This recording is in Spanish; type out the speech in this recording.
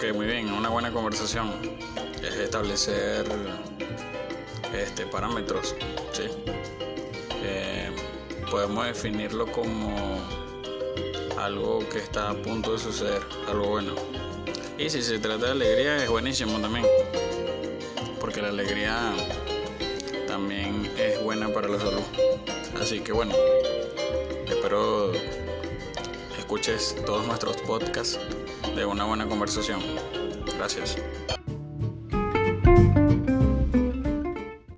Ok, muy bien. Una buena conversación es establecer este, parámetros. ¿sí? Eh, podemos definirlo como algo que está a punto de suceder, algo bueno. Y si se trata de alegría, es buenísimo también. Porque la alegría también es buena para la salud. Así que bueno, espero escuches todos nuestros podcasts de una buena conversación. Gracias.